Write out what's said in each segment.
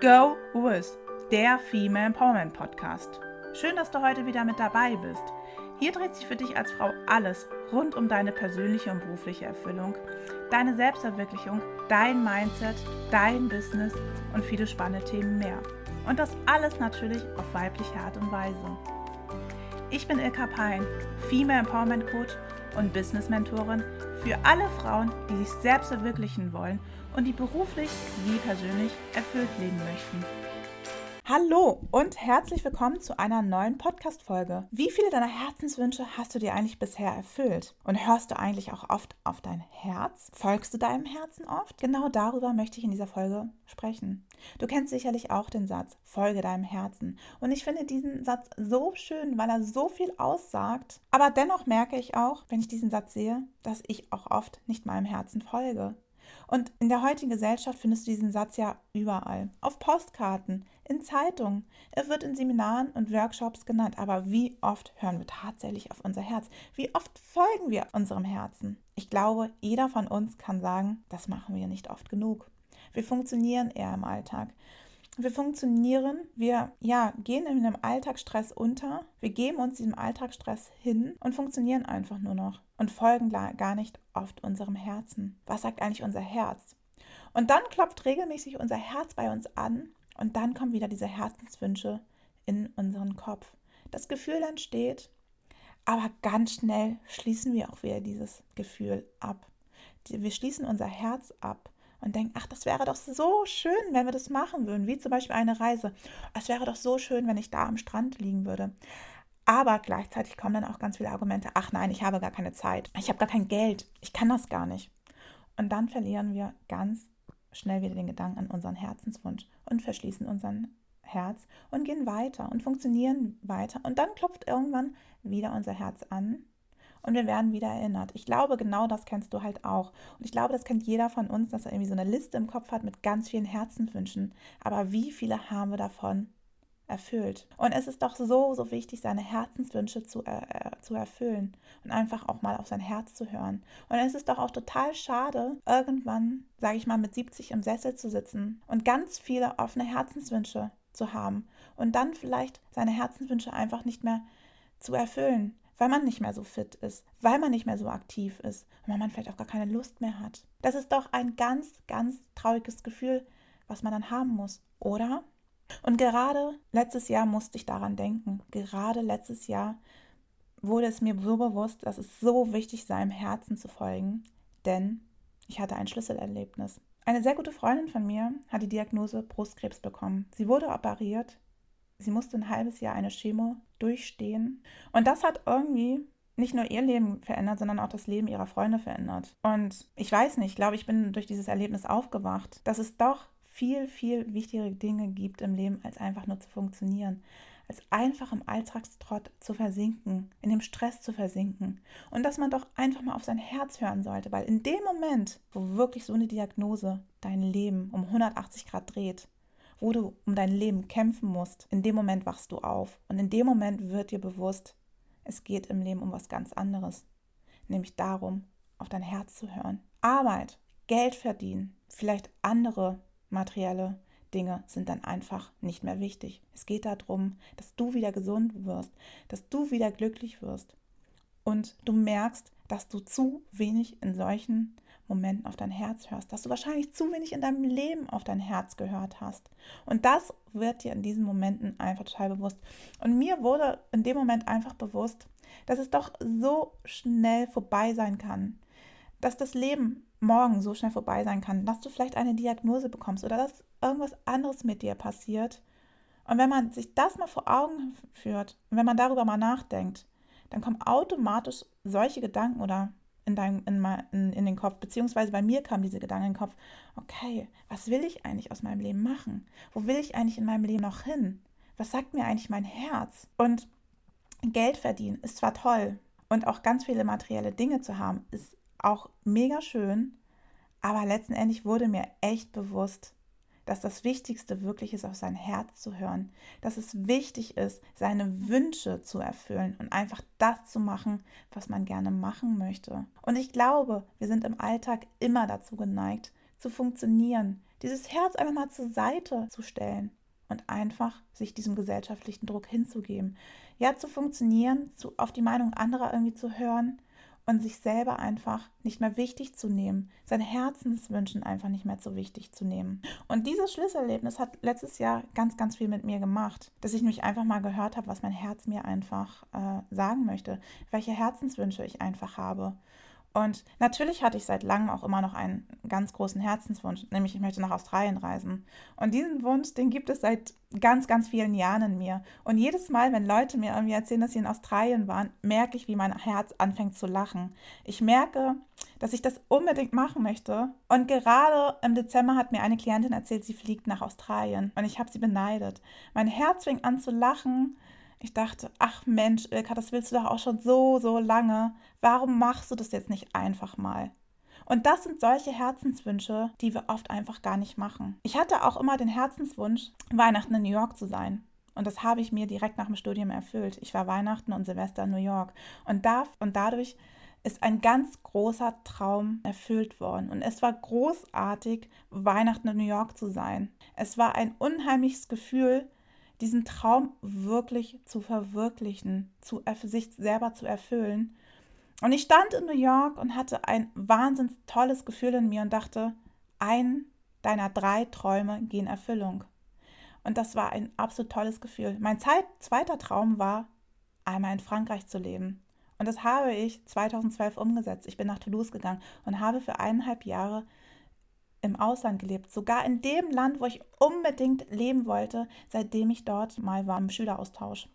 Go With, der Female Empowerment Podcast. Schön, dass du heute wieder mit dabei bist. Hier dreht sich für dich als Frau alles rund um deine persönliche und berufliche Erfüllung, deine Selbstverwirklichung, dein Mindset, dein Business und viele spannende Themen mehr. Und das alles natürlich auf weibliche Art und Weise. Ich bin Ilka Pein, Female Empowerment Coach und Business Mentorin für alle Frauen, die sich selbst verwirklichen wollen und die beruflich wie persönlich erfüllt leben möchten. Hallo und herzlich willkommen zu einer neuen Podcast-Folge. Wie viele deiner Herzenswünsche hast du dir eigentlich bisher erfüllt? Und hörst du eigentlich auch oft auf dein Herz? Folgst du deinem Herzen oft? Genau darüber möchte ich in dieser Folge sprechen. Du kennst sicherlich auch den Satz, folge deinem Herzen. Und ich finde diesen Satz so schön, weil er so viel aussagt. Aber dennoch merke ich auch, wenn ich diesen Satz sehe, dass ich auch oft nicht meinem Herzen folge. Und in der heutigen Gesellschaft findest du diesen Satz ja überall. Auf Postkarten, in Zeitungen. Er wird in Seminaren und Workshops genannt. Aber wie oft hören wir tatsächlich auf unser Herz? Wie oft folgen wir unserem Herzen? Ich glaube, jeder von uns kann sagen, das machen wir nicht oft genug. Wir funktionieren eher im Alltag. Wir funktionieren, wir ja, gehen in einem Alltagsstress unter, wir geben uns diesem Alltagsstress hin und funktionieren einfach nur noch und folgen gar nicht oft unserem Herzen. Was sagt eigentlich unser Herz? Und dann klopft regelmäßig unser Herz bei uns an und dann kommen wieder diese Herzenswünsche in unseren Kopf. Das Gefühl entsteht, aber ganz schnell schließen wir auch wieder dieses Gefühl ab. Wir schließen unser Herz ab und denken, ach, das wäre doch so schön, wenn wir das machen würden, wie zum Beispiel eine Reise. Es wäre doch so schön, wenn ich da am Strand liegen würde. Aber gleichzeitig kommen dann auch ganz viele Argumente, ach nein, ich habe gar keine Zeit, ich habe gar kein Geld, ich kann das gar nicht. Und dann verlieren wir ganz schnell wieder den Gedanken an unseren Herzenswunsch und verschließen unseren Herz und gehen weiter und funktionieren weiter. Und dann klopft irgendwann wieder unser Herz an und wir werden wieder erinnert. Ich glaube, genau das kennst du halt auch. Und ich glaube, das kennt jeder von uns, dass er irgendwie so eine Liste im Kopf hat mit ganz vielen Herzenswünschen. Aber wie viele haben wir davon erfüllt? Und es ist doch so, so wichtig, seine Herzenswünsche zu, äh, äh, zu erfüllen und einfach auch mal auf sein Herz zu hören. Und es ist doch auch total schade, irgendwann, sage ich mal, mit 70 im Sessel zu sitzen und ganz viele offene Herzenswünsche zu haben und dann vielleicht seine Herzenswünsche einfach nicht mehr zu erfüllen, weil man nicht mehr so fit ist, weil man nicht mehr so aktiv ist weil man vielleicht auch gar keine Lust mehr hat. Das ist doch ein ganz, ganz trauriges Gefühl, was man dann haben muss, oder? Und gerade letztes Jahr musste ich daran denken. Gerade letztes Jahr wurde es mir so bewusst, dass es so wichtig sei, im Herzen zu folgen, denn ich hatte ein Schlüsselerlebnis. Eine sehr gute Freundin von mir hat die Diagnose Brustkrebs bekommen. Sie wurde operiert Sie musste ein halbes Jahr eine Chemo durchstehen. Und das hat irgendwie nicht nur ihr Leben verändert, sondern auch das Leben ihrer Freunde verändert. Und ich weiß nicht, ich glaube, ich bin durch dieses Erlebnis aufgewacht, dass es doch viel, viel wichtigere Dinge gibt im Leben, als einfach nur zu funktionieren. Als einfach im Alltagstrott zu versinken, in dem Stress zu versinken. Und dass man doch einfach mal auf sein Herz hören sollte, weil in dem Moment, wo wirklich so eine Diagnose dein Leben um 180 Grad dreht, wo du um dein Leben kämpfen musst, in dem Moment wachst du auf. Und in dem Moment wird dir bewusst, es geht im Leben um was ganz anderes. Nämlich darum, auf dein Herz zu hören. Arbeit, Geld verdienen, vielleicht andere materielle Dinge sind dann einfach nicht mehr wichtig. Es geht darum, dass du wieder gesund wirst, dass du wieder glücklich wirst. Und du merkst, dass du zu wenig in solchen Momenten auf dein Herz hörst, dass du wahrscheinlich zu wenig in deinem Leben auf dein Herz gehört hast. Und das wird dir in diesen Momenten einfach total bewusst. Und mir wurde in dem Moment einfach bewusst, dass es doch so schnell vorbei sein kann, dass das Leben morgen so schnell vorbei sein kann, dass du vielleicht eine Diagnose bekommst oder dass irgendwas anderes mit dir passiert. Und wenn man sich das mal vor Augen führt und wenn man darüber mal nachdenkt, dann kommen automatisch solche Gedanken oder in, dein, in, in, in den Kopf, beziehungsweise bei mir kam diese Gedanken in den Kopf, okay, was will ich eigentlich aus meinem Leben machen? Wo will ich eigentlich in meinem Leben noch hin? Was sagt mir eigentlich mein Herz? Und Geld verdienen ist zwar toll und auch ganz viele materielle Dinge zu haben, ist auch mega schön, aber letztendlich wurde mir echt bewusst, dass das Wichtigste wirklich ist, auf sein Herz zu hören, dass es wichtig ist, seine Wünsche zu erfüllen und einfach das zu machen, was man gerne machen möchte. Und ich glaube, wir sind im Alltag immer dazu geneigt, zu funktionieren, dieses Herz einfach mal zur Seite zu stellen und einfach sich diesem gesellschaftlichen Druck hinzugeben. Ja, zu funktionieren, zu, auf die Meinung anderer irgendwie zu hören und sich selber einfach nicht mehr wichtig zu nehmen, seine Herzenswünschen einfach nicht mehr so wichtig zu nehmen. Und dieses Schlüsselerlebnis hat letztes Jahr ganz, ganz viel mit mir gemacht, dass ich mich einfach mal gehört habe, was mein Herz mir einfach äh, sagen möchte, welche Herzenswünsche ich einfach habe. Und natürlich hatte ich seit langem auch immer noch einen ganz großen Herzenswunsch, nämlich ich möchte nach Australien reisen. Und diesen Wunsch, den gibt es seit ganz, ganz vielen Jahren in mir. Und jedes Mal, wenn Leute mir irgendwie erzählen, dass sie in Australien waren, merke ich, wie mein Herz anfängt zu lachen. Ich merke, dass ich das unbedingt machen möchte. Und gerade im Dezember hat mir eine Klientin erzählt, sie fliegt nach Australien. Und ich habe sie beneidet. Mein Herz fing an zu lachen ich dachte, ach Mensch, Ilka, das willst du doch auch schon so, so lange. Warum machst du das jetzt nicht einfach mal? Und das sind solche Herzenswünsche, die wir oft einfach gar nicht machen. Ich hatte auch immer den Herzenswunsch, Weihnachten in New York zu sein. Und das habe ich mir direkt nach dem Studium erfüllt. Ich war Weihnachten und Silvester in New York. Und, da, und dadurch ist ein ganz großer Traum erfüllt worden. Und es war großartig, Weihnachten in New York zu sein. Es war ein unheimliches Gefühl, diesen Traum wirklich zu verwirklichen, zu, sich selber zu erfüllen. Und ich stand in New York und hatte ein wahnsinnig tolles Gefühl in mir und dachte, ein deiner drei Träume gehen Erfüllung. Und das war ein absolut tolles Gefühl. Mein zweiter Traum war, einmal in Frankreich zu leben. Und das habe ich 2012 umgesetzt. Ich bin nach Toulouse gegangen und habe für eineinhalb Jahre im Ausland gelebt, sogar in dem Land, wo ich unbedingt leben wollte, seitdem ich dort mal war im Schüleraustausch.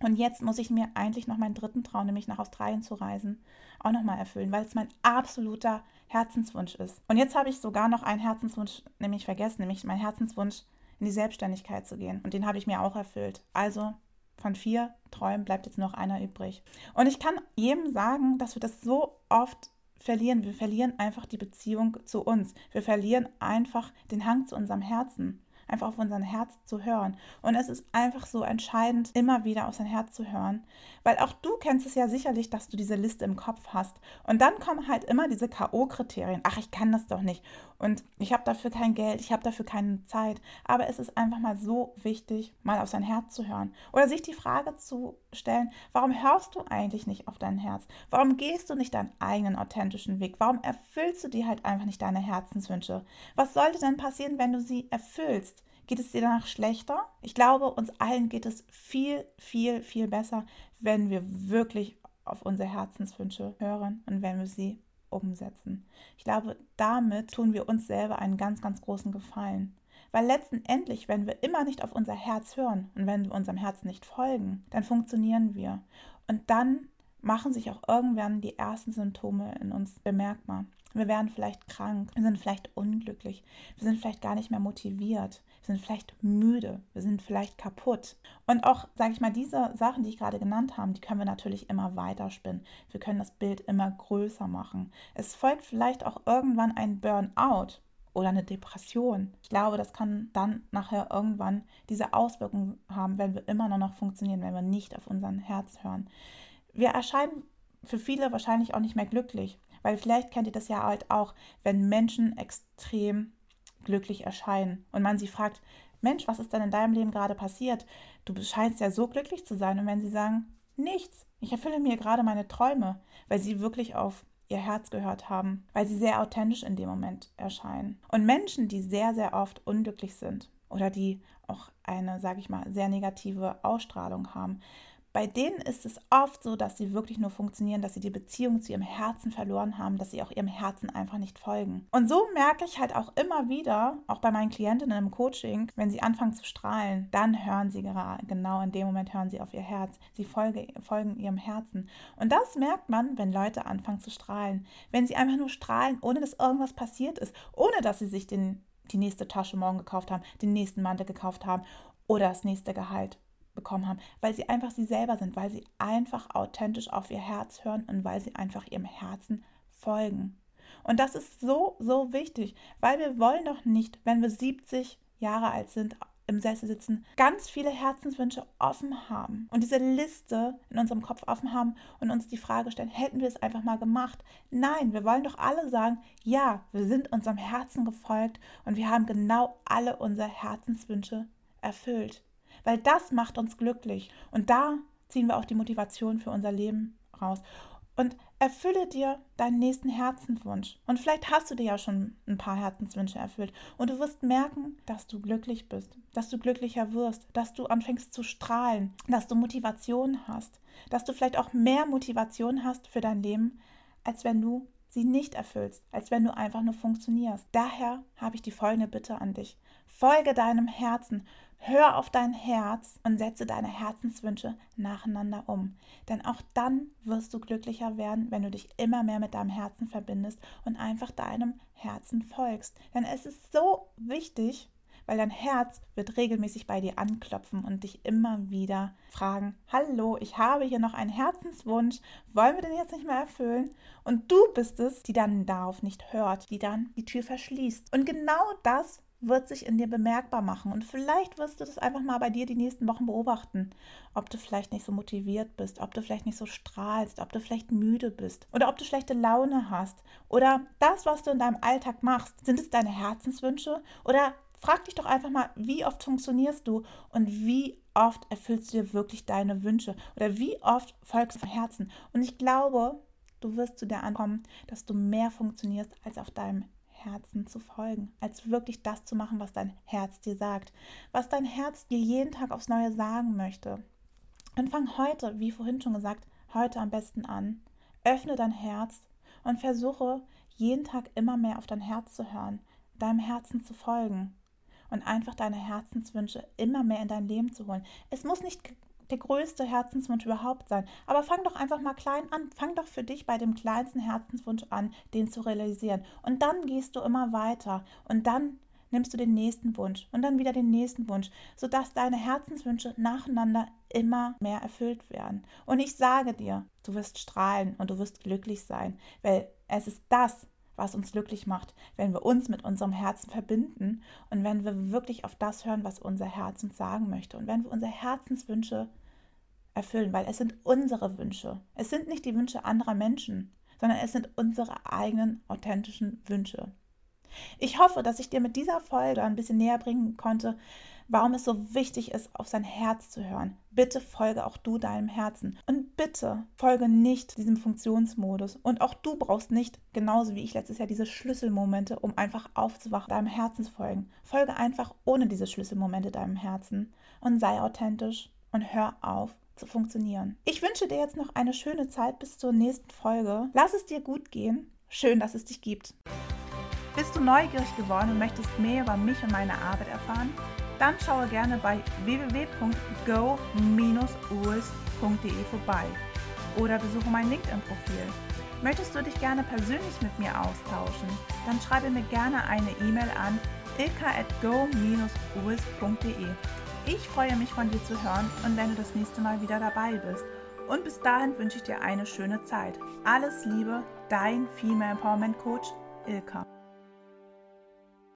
Und jetzt muss ich mir eigentlich noch meinen dritten Traum, nämlich nach Australien zu reisen, auch nochmal erfüllen, weil es mein absoluter Herzenswunsch ist. Und jetzt habe ich sogar noch einen Herzenswunsch nämlich vergessen, nämlich mein Herzenswunsch in die Selbstständigkeit zu gehen. Und den habe ich mir auch erfüllt. Also von vier Träumen bleibt jetzt noch einer übrig. Und ich kann jedem sagen, dass wir das so oft verlieren. Wir verlieren einfach die Beziehung zu uns. Wir verlieren einfach den Hang zu unserem Herzen einfach auf unser Herz zu hören. Und es ist einfach so entscheidend, immer wieder auf sein Herz zu hören, weil auch du kennst es ja sicherlich, dass du diese Liste im Kopf hast. Und dann kommen halt immer diese KO-Kriterien. Ach, ich kann das doch nicht. Und ich habe dafür kein Geld, ich habe dafür keine Zeit. Aber es ist einfach mal so wichtig, mal auf sein Herz zu hören. Oder sich die Frage zu stellen, warum hörst du eigentlich nicht auf dein Herz? Warum gehst du nicht deinen eigenen authentischen Weg? Warum erfüllst du dir halt einfach nicht deine Herzenswünsche? Was sollte denn passieren, wenn du sie erfüllst? Geht es dir danach schlechter? Ich glaube, uns allen geht es viel, viel, viel besser, wenn wir wirklich auf unsere Herzenswünsche hören und wenn wir sie umsetzen. Ich glaube, damit tun wir uns selber einen ganz, ganz großen Gefallen. Weil letztendlich, wenn wir immer nicht auf unser Herz hören und wenn wir unserem Herz nicht folgen, dann funktionieren wir. Und dann machen sich auch irgendwann die ersten Symptome in uns bemerkbar. Wir werden vielleicht krank, wir sind vielleicht unglücklich, wir sind vielleicht gar nicht mehr motiviert, wir sind vielleicht müde, wir sind vielleicht kaputt. Und auch, sage ich mal, diese Sachen, die ich gerade genannt habe, die können wir natürlich immer weiterspinnen. Wir können das Bild immer größer machen. Es folgt vielleicht auch irgendwann ein Burnout oder eine Depression. Ich glaube, das kann dann nachher irgendwann diese Auswirkungen haben, wenn wir immer noch funktionieren, wenn wir nicht auf unser Herz hören. Wir erscheinen für viele wahrscheinlich auch nicht mehr glücklich. Weil vielleicht kennt ihr das ja halt auch, wenn Menschen extrem glücklich erscheinen und man sie fragt, Mensch, was ist denn in deinem Leben gerade passiert? Du scheinst ja so glücklich zu sein. Und wenn sie sagen, nichts, ich erfülle mir gerade meine Träume, weil sie wirklich auf ihr Herz gehört haben, weil sie sehr authentisch in dem Moment erscheinen. Und Menschen, die sehr, sehr oft unglücklich sind oder die auch eine, sage ich mal, sehr negative Ausstrahlung haben, bei denen ist es oft so, dass sie wirklich nur funktionieren, dass sie die Beziehung zu ihrem Herzen verloren haben, dass sie auch ihrem Herzen einfach nicht folgen. Und so merke ich halt auch immer wieder, auch bei meinen Klientinnen im Coaching, wenn sie anfangen zu strahlen, dann hören sie gerade, genau in dem Moment hören sie auf ihr Herz. Sie folge, folgen ihrem Herzen. Und das merkt man, wenn Leute anfangen zu strahlen. Wenn sie einfach nur strahlen, ohne dass irgendwas passiert ist, ohne dass sie sich den, die nächste Tasche morgen gekauft haben, den nächsten Mantel gekauft haben oder das nächste Gehalt bekommen haben, weil sie einfach sie selber sind, weil sie einfach authentisch auf ihr Herz hören und weil sie einfach ihrem Herzen folgen. Und das ist so, so wichtig, weil wir wollen doch nicht, wenn wir 70 Jahre alt sind, im Sessel sitzen, ganz viele Herzenswünsche offen haben und diese Liste in unserem Kopf offen haben und uns die Frage stellen, hätten wir es einfach mal gemacht? Nein, wir wollen doch alle sagen, ja, wir sind unserem Herzen gefolgt und wir haben genau alle unsere Herzenswünsche erfüllt. Weil das macht uns glücklich und da ziehen wir auch die Motivation für unser Leben raus und erfülle dir deinen nächsten Herzenswunsch. Und vielleicht hast du dir ja schon ein paar Herzenswünsche erfüllt. Und du wirst merken, dass du glücklich bist, dass du glücklicher wirst, dass du anfängst zu strahlen, dass du Motivation hast, dass du vielleicht auch mehr Motivation hast für dein Leben, als wenn du sie nicht erfüllst, als wenn du einfach nur funktionierst. Daher habe ich die folgende Bitte an dich. Folge deinem Herzen, hör auf dein Herz und setze deine Herzenswünsche nacheinander um. Denn auch dann wirst du glücklicher werden, wenn du dich immer mehr mit deinem Herzen verbindest und einfach deinem Herzen folgst. Denn es ist so wichtig, weil dein Herz wird regelmäßig bei dir anklopfen und dich immer wieder fragen, hallo, ich habe hier noch einen Herzenswunsch, wollen wir den jetzt nicht mehr erfüllen? Und du bist es, die dann darauf nicht hört, die dann die Tür verschließt. Und genau das wird sich in dir bemerkbar machen. Und vielleicht wirst du das einfach mal bei dir die nächsten Wochen beobachten. Ob du vielleicht nicht so motiviert bist, ob du vielleicht nicht so strahlst, ob du vielleicht müde bist oder ob du schlechte Laune hast. Oder das, was du in deinem Alltag machst, sind es deine Herzenswünsche oder frag dich doch einfach mal, wie oft funktionierst du und wie oft erfüllst du dir wirklich deine Wünsche oder wie oft folgst du von Herzen. Und ich glaube, du wirst zu der ankommen, dass du mehr funktionierst als auf deinem Herzen zu folgen, als wirklich das zu machen, was dein Herz dir sagt, was dein Herz dir jeden Tag aufs Neue sagen möchte. Und fang heute, wie vorhin schon gesagt, heute am besten an. Öffne dein Herz und versuche jeden Tag immer mehr auf dein Herz zu hören, deinem Herzen zu folgen und einfach deine Herzenswünsche immer mehr in dein Leben zu holen. Es muss nicht der größte Herzenswunsch überhaupt sein, aber fang doch einfach mal klein an. Fang doch für dich bei dem kleinsten Herzenswunsch an, den zu realisieren. Und dann gehst du immer weiter und dann nimmst du den nächsten Wunsch und dann wieder den nächsten Wunsch, sodass deine Herzenswünsche nacheinander immer mehr erfüllt werden. Und ich sage dir, du wirst strahlen und du wirst glücklich sein, weil es ist das, was uns glücklich macht, wenn wir uns mit unserem Herzen verbinden und wenn wir wirklich auf das hören, was unser Herz uns sagen möchte und wenn wir unsere Herzenswünsche erfüllen, weil es sind unsere Wünsche. Es sind nicht die Wünsche anderer Menschen, sondern es sind unsere eigenen authentischen Wünsche. Ich hoffe, dass ich dir mit dieser Folge ein bisschen näher bringen konnte, warum es so wichtig ist, auf sein Herz zu hören. Bitte folge auch du deinem Herzen und bitte folge nicht diesem Funktionsmodus. Und auch du brauchst nicht, genauso wie ich letztes Jahr, diese Schlüsselmomente, um einfach aufzuwachen, deinem Herzen zu folgen. Folge einfach ohne diese Schlüsselmomente deinem Herzen und sei authentisch und hör auf zu funktionieren. Ich wünsche dir jetzt noch eine schöne Zeit bis zur nächsten Folge. Lass es dir gut gehen. Schön, dass es dich gibt. Bist du neugierig geworden und möchtest mehr über mich und meine Arbeit erfahren? Dann schaue gerne bei www.go-urs.de vorbei oder besuche mein LinkedIn-Profil. Möchtest du dich gerne persönlich mit mir austauschen? Dann schreibe mir gerne eine E-Mail an ilka.go-urs.de. Ich freue mich von dir zu hören und wenn du das nächste Mal wieder dabei bist. Und bis dahin wünsche ich dir eine schöne Zeit. Alles Liebe, dein Female Empowerment Coach Ilka.